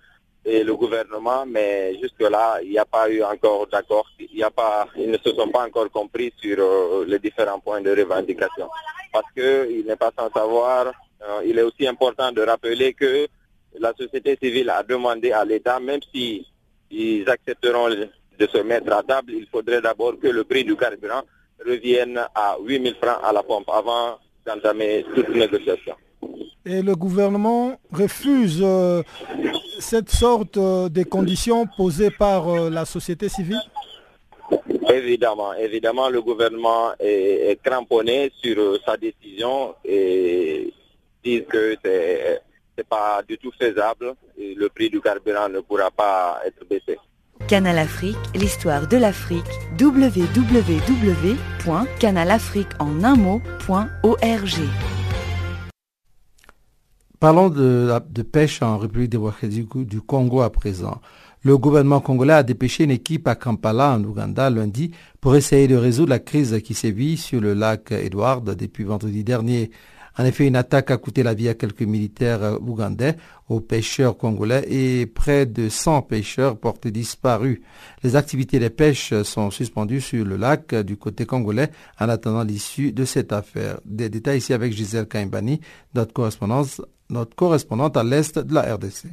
et le gouvernement, mais jusque-là, il n'y a pas eu encore d'accord. Ils ne se sont pas encore compris sur euh, les différents points de revendication. Parce qu'il n'est pas sans savoir, euh, il est aussi important de rappeler que la société civile a demandé à l'État, même si ils accepteront de se mettre à table, il faudrait d'abord que le prix du carburant revienne à 8 000 francs à la pompe avant d'entamer toute négociation. Et le gouvernement refuse euh, cette sorte euh, de conditions posées par euh, la société civile? Évidemment, évidemment, le gouvernement est, cramponné sur sa décision et dit que c'est n'est pas du tout faisable et le prix du carburant ne pourra pas être baissé. Canal Afrique, l'histoire de l'Afrique, www.canalafriqueenunmot.org Parlons de, de, pêche en République démocratique du Congo à présent. Le gouvernement congolais a dépêché une équipe à Kampala, en Ouganda, lundi, pour essayer de résoudre la crise qui sévit sur le lac Edward depuis vendredi dernier. En effet, une attaque a coûté la vie à quelques militaires ougandais, aux pêcheurs congolais et près de 100 pêcheurs portés disparus. Les activités de pêche sont suspendues sur le lac du côté congolais en attendant l'issue de cette affaire. Des détails ici avec Gisèle Kaimbani, notre correspondante à l'est de la RDC.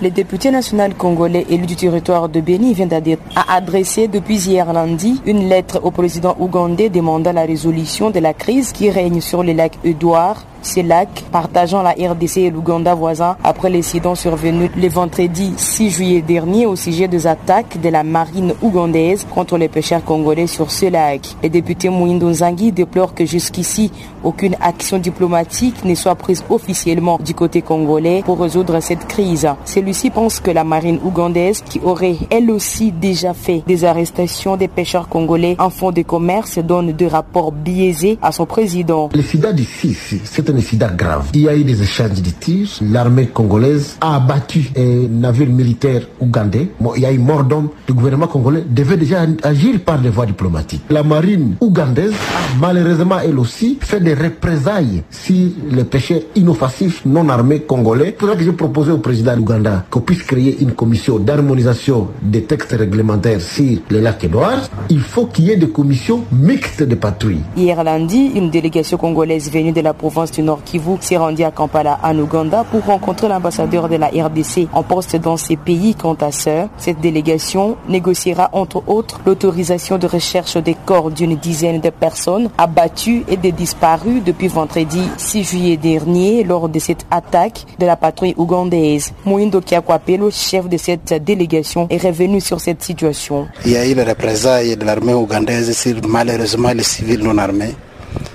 Le député national congolais élu du territoire de Béni vient d'adresser depuis hier lundi une lettre au président ougandais demandant la résolution de la crise qui règne sur le lac Edouard ces lacs partageant la RDC et l'Ouganda voisin après l'incident survenu le vendredi 6 juillet dernier au sujet des attaques de la marine ougandaise contre les pêcheurs congolais sur ce lac. Le député Mouindo Nzangi déplore que jusqu'ici aucune action diplomatique ne soit prise officiellement du côté congolais pour résoudre cette crise. Celui-ci pense que la marine ougandaise, qui aurait elle aussi déjà fait des arrestations des pêcheurs congolais en fonds de commerce, donne des rapports biaisés à son président. Le FIDA du c'est un incident grave. Il y a eu des échanges de tirs. L'armée congolaise a abattu un navire militaire ougandais. il y a eu mort d'homme. Le gouvernement congolais devait déjà agir par des voies diplomatiques. La marine ougandaise a malheureusement elle aussi fait des représailles sur les pêcheurs inoffensifs non armés congolais. C'est pour ça que j'ai proposé au président qu'on puisse créer une commission d'harmonisation des textes réglementaires sur le lac Edouard. Il faut qu'il y ait des commissions mixtes de patrouille. Hier lundi, une délégation congolaise venue de la province du Nord Kivu s'est rendu à Kampala en Ouganda pour rencontrer l'ambassadeur de la RDC en poste dans ces pays quant à ça. Cette délégation négociera entre autres l'autorisation de recherche des corps d'une dizaine de personnes abattues et des disparus depuis vendredi 6 juillet dernier lors de cette attaque de la patrouille ougandaise. Kiakwapelo, chef de cette délégation, est revenu sur cette situation. Il y a eu les représailles de l'armée ougandaise sur malheureusement les civils non armés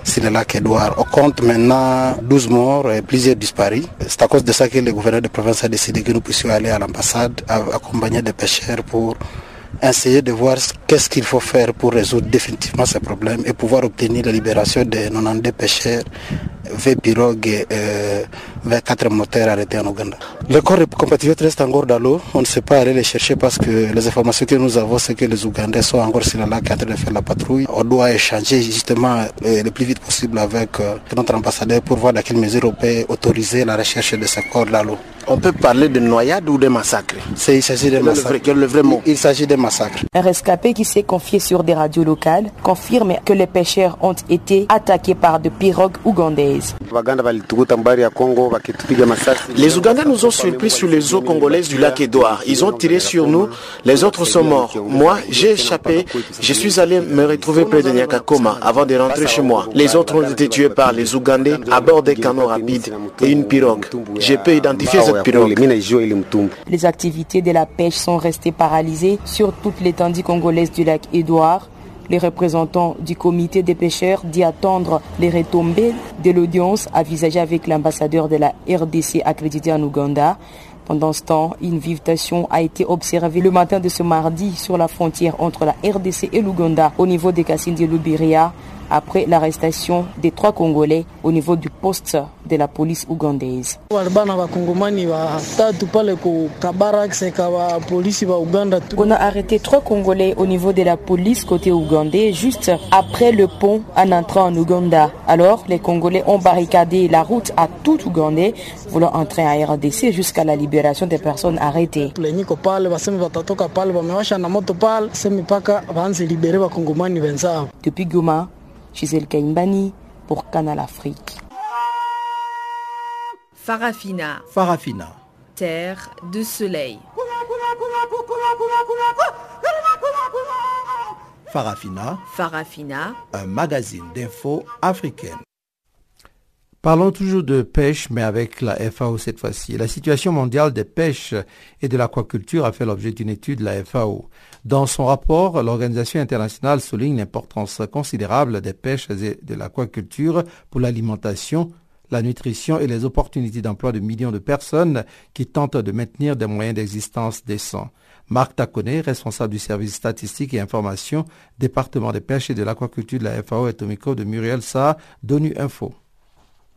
c'est le lac Edouard. On compte maintenant 12 morts et plusieurs disparus. C'est à cause de ça que le gouverneur de province a décidé que nous puissions aller à l'ambassade accompagner des pêcheurs pour essayer de voir qu'est-ce qu'il faut faire pour résoudre définitivement ces problèmes et pouvoir obtenir la libération des 92 pêcheurs, 20 pirogues et avec quatre moteurs arrêtés en Ouganda. Le corps de compatriotes reste encore dans l'eau. On ne sait pas aller les chercher parce que les informations que nous avons, c'est que les Ougandais sont encore sur la lac en train de faire la patrouille. On doit échanger justement euh, le plus vite possible avec euh, notre ambassadeur pour voir dans quelle mesure on peut autoriser la recherche de ces corps dans l'eau. On peut parler de noyade ou de massacre Il s'agit de massacre. Le vrai mot. Il s'agit de massacre. Un rescapé qui s'est confié sur des radios locales confirme que les pêcheurs ont été attaqués par de pirogues ougandaises. Les Ougandais nous ont surpris sur les eaux congolaises du lac Édouard. Ils ont tiré sur nous. Les autres sont morts. Moi, j'ai échappé. Je suis allé me retrouver près de Nyakakoma avant de rentrer chez moi. Les autres ont été tués par les Ougandais à bord des canaux rapides et une pirogue. J'ai pu identifier cette pirogue. Les activités de la pêche sont restées paralysées sur toute l'étendue congolaise du lac Édouard. Les représentants du comité des pêcheurs dit attendre les retombées de l'audience envisagée avec l'ambassadeur de la RDC accrédité en Ouganda. Pendant ce temps, une invitation a été observée le matin de ce mardi sur la frontière entre la RDC et l'Ouganda au niveau des Cassines de Lubiria après l'arrestation des trois Congolais au niveau du poste de la police ougandaise. On a arrêté trois Congolais au niveau de la police côté ougandais juste après le pont en entrant en Ouganda. Alors, les Congolais ont barricadé la route à tout Ougandais voulant entrer en RDC jusqu'à la libération des personnes arrêtées. Depuis Goma, Gisèle Kaimbani pour Canal Afrique. Farafina. Farafina. Terre de soleil. Farafina. Farafina. Un magazine d'infos africaine. Parlons toujours de pêche, mais avec la FAO cette fois-ci. La situation mondiale des pêches et de l'aquaculture a fait l'objet d'une étude de la FAO. Dans son rapport, l'organisation internationale souligne l'importance considérable des pêches et de l'aquaculture pour l'alimentation, la nutrition et les opportunités d'emploi de millions de personnes qui tentent de maintenir des moyens d'existence décents. Marc Taconet, responsable du service statistique et information, département des pêches et de l'aquaculture de la FAO, est au micro de Muriel Sa, d'ONU Info.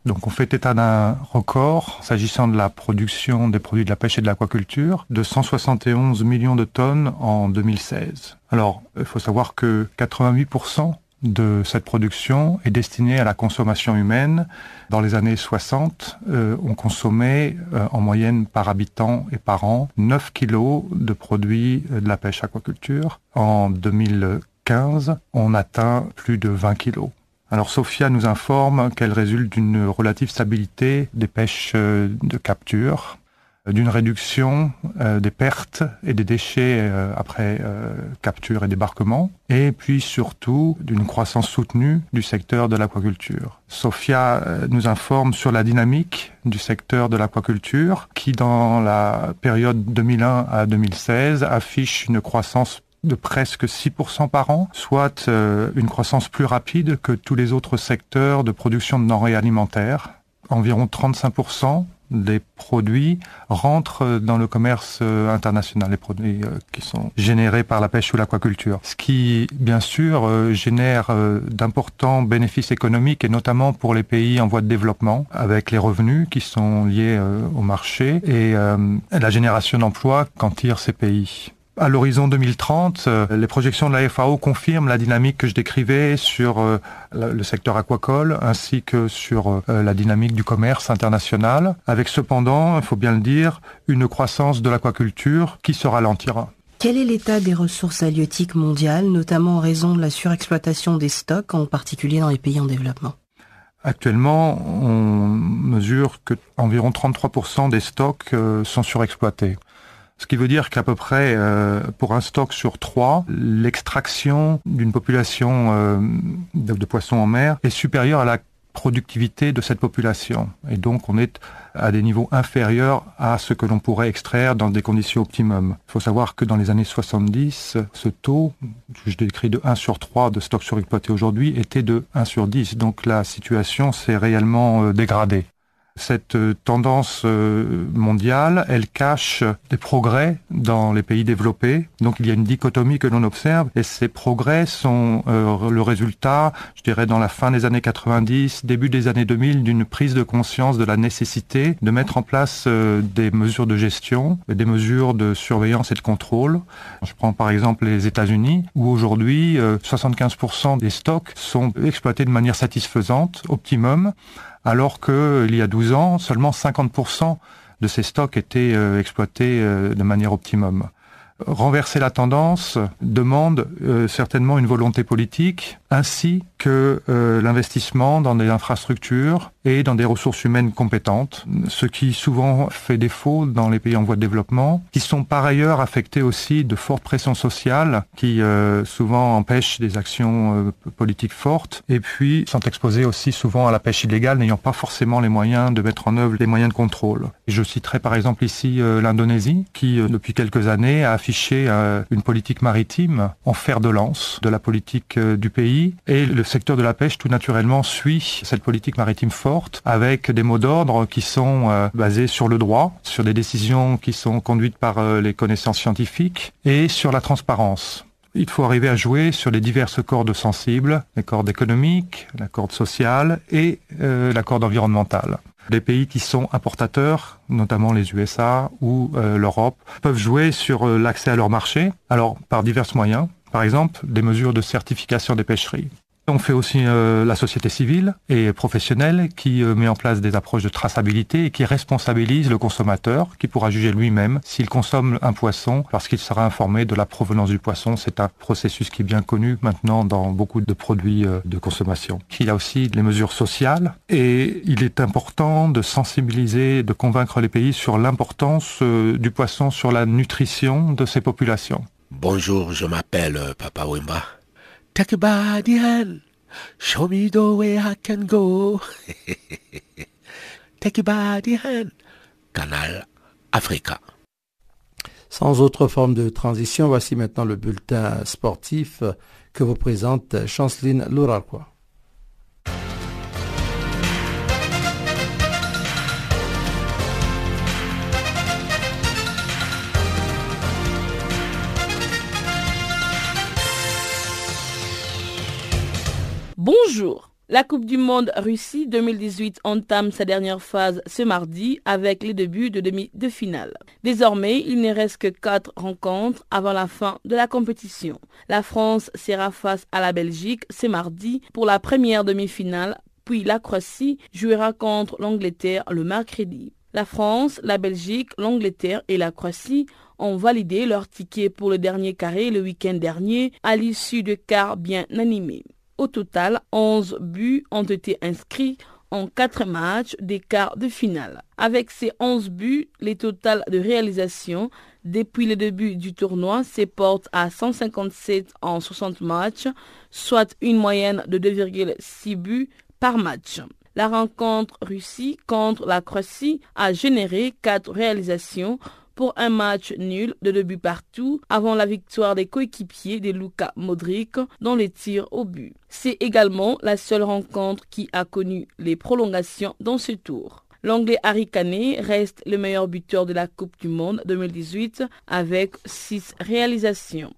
Donc on fait état d'un record s'agissant de la production des produits de la pêche et de l'aquaculture de 171 millions de tonnes en 2016. Alors il faut savoir que 88% de cette production est destinée à la consommation humaine. Dans les années 60, euh, on consommait euh, en moyenne par habitant et par an 9 kilos de produits de la pêche aquaculture. En 2015, on atteint plus de 20 kilos. Alors Sophia nous informe qu'elle résulte d'une relative stabilité des pêches euh, de capture, euh, d'une réduction euh, des pertes et des déchets après capture et débarquement, et puis surtout d'une croissance soutenue du secteur de l'aquaculture. Sophia nous informe sur la dynamique du secteur de l'aquaculture qui dans la période 2001 à 2016 affiche une croissance de presque 6% par an, soit euh, une croissance plus rapide que tous les autres secteurs de production de denrées alimentaires. Environ 35% des produits rentrent dans le commerce euh, international, les produits euh, qui sont générés par la pêche ou l'aquaculture. Ce qui, bien sûr, génère d'importants bénéfices économiques et notamment pour les pays en voie de développement, avec les revenus qui sont liés au marché et la génération d'emplois qu'en tirent ces pays. À l'horizon 2030, euh, les projections de la FAO confirment la dynamique que je décrivais sur euh, le secteur aquacole ainsi que sur euh, la dynamique du commerce international, avec cependant, il faut bien le dire, une croissance de l'aquaculture qui se ralentira. Quel est l'état des ressources halieutiques mondiales, notamment en raison de la surexploitation des stocks, en particulier dans les pays en développement? Actuellement, on mesure que environ 33% des stocks sont surexploités. Ce qui veut dire qu'à peu près, euh, pour un stock sur trois, l'extraction d'une population euh, de, poissons en mer est supérieure à la productivité de cette population. Et donc, on est à des niveaux inférieurs à ce que l'on pourrait extraire dans des conditions optimum. Il faut savoir que dans les années 70, ce taux, que je décris de 1 sur 3 de stocks surexploités aujourd'hui, était de 1 sur 10. Donc la situation s'est réellement euh, dégradée. Cette euh, tendance euh, mondiale, elle cache des progrès dans les pays développés. Donc il y a une dichotomie que l'on observe et ces progrès sont euh, le résultat, je dirais, dans la fin des années 90, début des années 2000, d'une prise de conscience de la nécessité de mettre en place des mesures de gestion, des mesures de surveillance et de contrôle. Je prends par exemple les États-Unis où aujourd'hui 75% des stocks sont exploités de manière satisfaisante, optimum alors qu'il y a 12 ans, seulement 50% de ces stocks étaient euh, exploités euh, de manière optimum. Renverser la tendance demande euh, certainement une volonté politique ainsi que l'investissement dans des infrastructures et dans des ressources humaines compétentes, ce qui souvent fait défaut dans les pays en voie de développement, qui sont par ailleurs affectés aussi de fortes pressions sociales qui euh, souvent empêchent des actions euh, politiques fortes et puis sont exposés aussi souvent à la pêche illégale n'ayant pas forcément les moyens de mettre en œuvre les moyens de contrôle. Je citerai par exemple ici euh, l'Indonésie qui depuis quelques années a affiché une politique maritime en fer de lance de la politique du pays et le secteur de la pêche tout naturellement suit cette politique maritime forte avec des mots d'ordre qui sont euh, basés sur le droit, sur des décisions qui sont conduites par euh, les connaissances scientifiques et sur la transparence. Il faut arriver à jouer sur les diverses cordes sensibles, les cordes économiques, la corde sociale et euh, la corde environnementale. Les pays qui sont importateurs, notamment les USA ou l'Europe, peuvent jouer sur l'accès à leur marché, alors par divers moyens. Par exemple, des mesures de certification des pêcheries. On fait aussi euh, la société civile et professionnelle qui euh, met en place des approches de traçabilité et qui responsabilise le consommateur qui pourra juger lui-même s'il consomme un poisson parce qu'il sera informé de la provenance du poisson. C'est un processus qui est bien connu maintenant dans beaucoup de produits euh, de consommation. Il y a aussi les mesures sociales et il est important de sensibiliser, de convaincre les pays sur l'importance du poisson sur la nutrition de ces populations. Bonjour, je m'appelle Papa Wimba. Take a body hand. Show me the way I can go. Take a body hand. Canal Africa. Sans autre forme de transition, voici maintenant le bulletin sportif que vous présente Chanceline Lourarquois. Bonjour. La Coupe du Monde Russie 2018 entame sa dernière phase ce mardi avec les débuts de demi de finale. Désormais, il ne reste que quatre rencontres avant la fin de la compétition. La France sera face à la Belgique ce mardi pour la première demi-finale, puis la Croatie jouera contre l'Angleterre le mercredi. La France, la Belgique, l'Angleterre et la Croatie ont validé leur ticket pour le dernier carré le week-end dernier à l'issue de quarts bien animés. Au total, 11 buts ont été inscrits en 4 matchs des quarts de finale. Avec ces 11 buts, les totales de réalisation depuis le début du tournoi se portent à 157 en 60 matchs, soit une moyenne de 2,6 buts par match. La rencontre Russie contre la Croatie a généré 4 réalisations pour un match nul de deux buts partout avant la victoire des coéquipiers de Luka Modric dans les tirs au but. C'est également la seule rencontre qui a connu les prolongations dans ce tour. L'anglais Harry Kane reste le meilleur buteur de la Coupe du Monde 2018 avec six réalisations.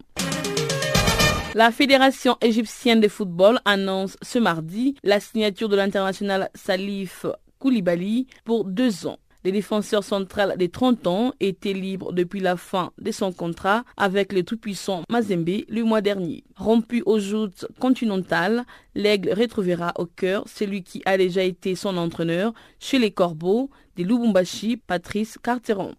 La Fédération égyptienne de football annonce ce mardi la signature de l'international Salif Koulibaly pour deux ans. Le défenseur central des 30 ans était libre depuis la fin de son contrat avec le tout-puissant Mazembe le mois dernier. Rompu aux joutes continentales, l'Aigle retrouvera au cœur celui qui a déjà été son entraîneur chez les Corbeaux de Lubumbashi, Patrice Carteron.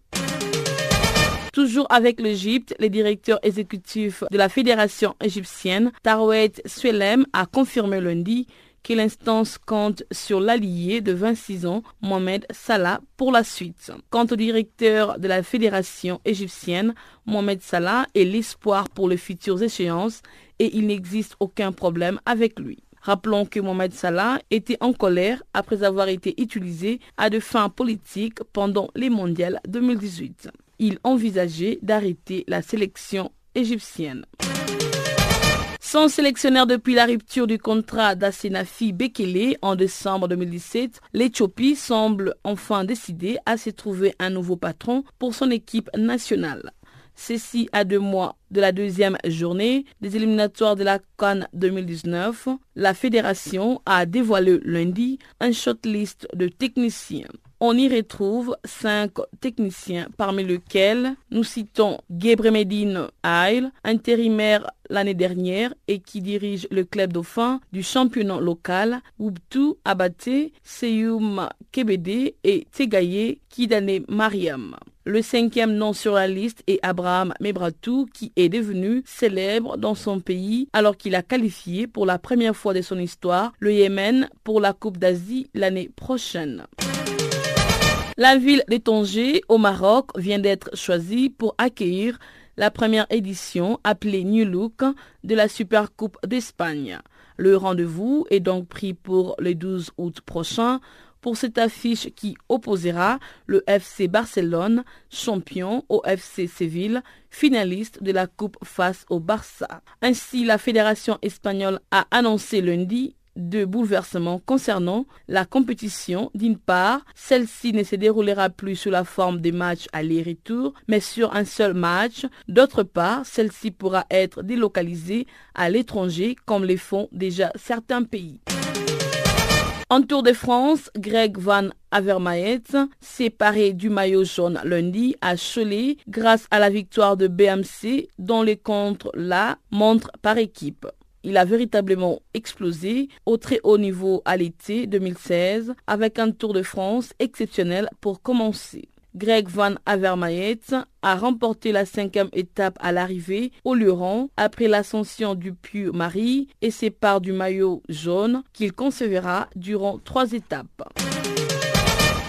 Toujours avec l'Égypte, le directeur exécutif de la fédération égyptienne, Tarwet Suelem, a confirmé lundi que l'instance compte sur l'allié de 26 ans, Mohamed Salah, pour la suite. Quant au directeur de la fédération égyptienne, Mohamed Salah est l'espoir pour les futures échéances et il n'existe aucun problème avec lui. Rappelons que Mohamed Salah était en colère après avoir été utilisé à de fins politiques pendant les mondiales 2018. Il envisageait d'arrêter la sélection égyptienne. Sans sélectionnaire depuis la rupture du contrat d'Asenafi Bekele en décembre 2017, l'Éthiopie semble enfin décider à se trouver un nouveau patron pour son équipe nationale. Ceci à deux mois de la deuxième journée des éliminatoires de la Cannes 2019, la fédération a dévoilé lundi un shortlist de techniciens. On y retrouve cinq techniciens, parmi lesquels nous citons Gebremedine Ail, intérimaire l'année dernière et qui dirige le club dauphin du championnat local, Wubtu Abate, Seyoum Kebede et Tegaye Kidane Mariam. Le cinquième nom sur la liste est Abraham Mebratou qui est devenu célèbre dans son pays alors qu'il a qualifié pour la première fois de son histoire le Yémen pour la Coupe d'Asie l'année prochaine. La ville de au Maroc vient d'être choisie pour accueillir la première édition appelée New Look de la Super Coupe d'Espagne. Le rendez-vous est donc pris pour le 12 août prochain pour cette affiche qui opposera le FC Barcelone, champion, au FC Séville, finaliste de la Coupe face au Barça. Ainsi, la Fédération espagnole a annoncé lundi de bouleversements concernant la compétition. D'une part, celle-ci ne se déroulera plus sous la forme des matchs aller-retour, mais sur un seul match. D'autre part, celle-ci pourra être délocalisée à l'étranger comme les font déjà certains pays. En Tour de France, Greg Van Avermaet, séparé du maillot jaune lundi à Cholet grâce à la victoire de BMC dont les contre la montrent par équipe. Il a véritablement explosé au très haut niveau à l'été 2016 avec un Tour de France exceptionnel pour commencer. Greg Van Avermaet a remporté la cinquième étape à l'arrivée au Luron après l'ascension du Puy Marie et sépare du maillot jaune qu'il concevra durant trois étapes.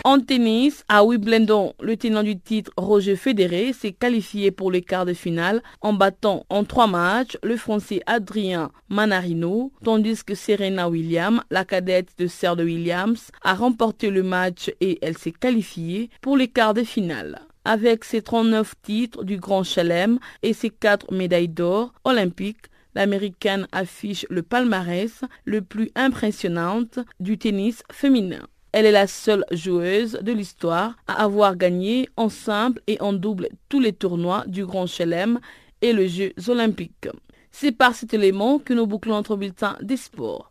En tennis, à Wimbledon, le tenant du titre Roger Fédéré s'est qualifié pour les quarts de finale en battant en trois matchs le français Adrien Manarino, tandis que Serena Williams, la cadette de Sir de Williams, a remporté le match et elle s'est qualifiée pour les quarts de finale. Avec ses 39 titres du Grand Chelem et ses 4 médailles d'or olympiques, l'américaine affiche le palmarès le plus impressionnant du tennis féminin. Elle est la seule joueuse de l'histoire à avoir gagné en simple et en double tous les tournois du Grand Chelem et les Jeux olympiques. C'est par cet élément que nous bouclons notre bulletin des sports.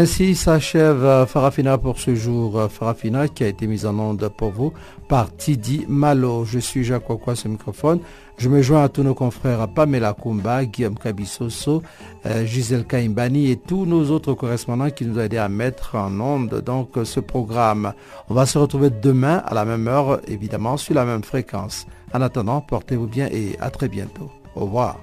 Ainsi s'achève euh, Farafina pour ce jour. Euh, Farafina qui a été mise en onde pour vous par Tidi Malo. Je suis Jacques Wakwa, ce microphone. Je me joins à tous nos confrères Pamela Kumba, Guillaume Kabisoso, euh, Gisèle Kaimbani et tous nos autres correspondants qui nous ont aidés à mettre en onde donc ce programme. On va se retrouver demain à la même heure, évidemment, sur la même fréquence. En attendant, portez-vous bien et à très bientôt. Au revoir.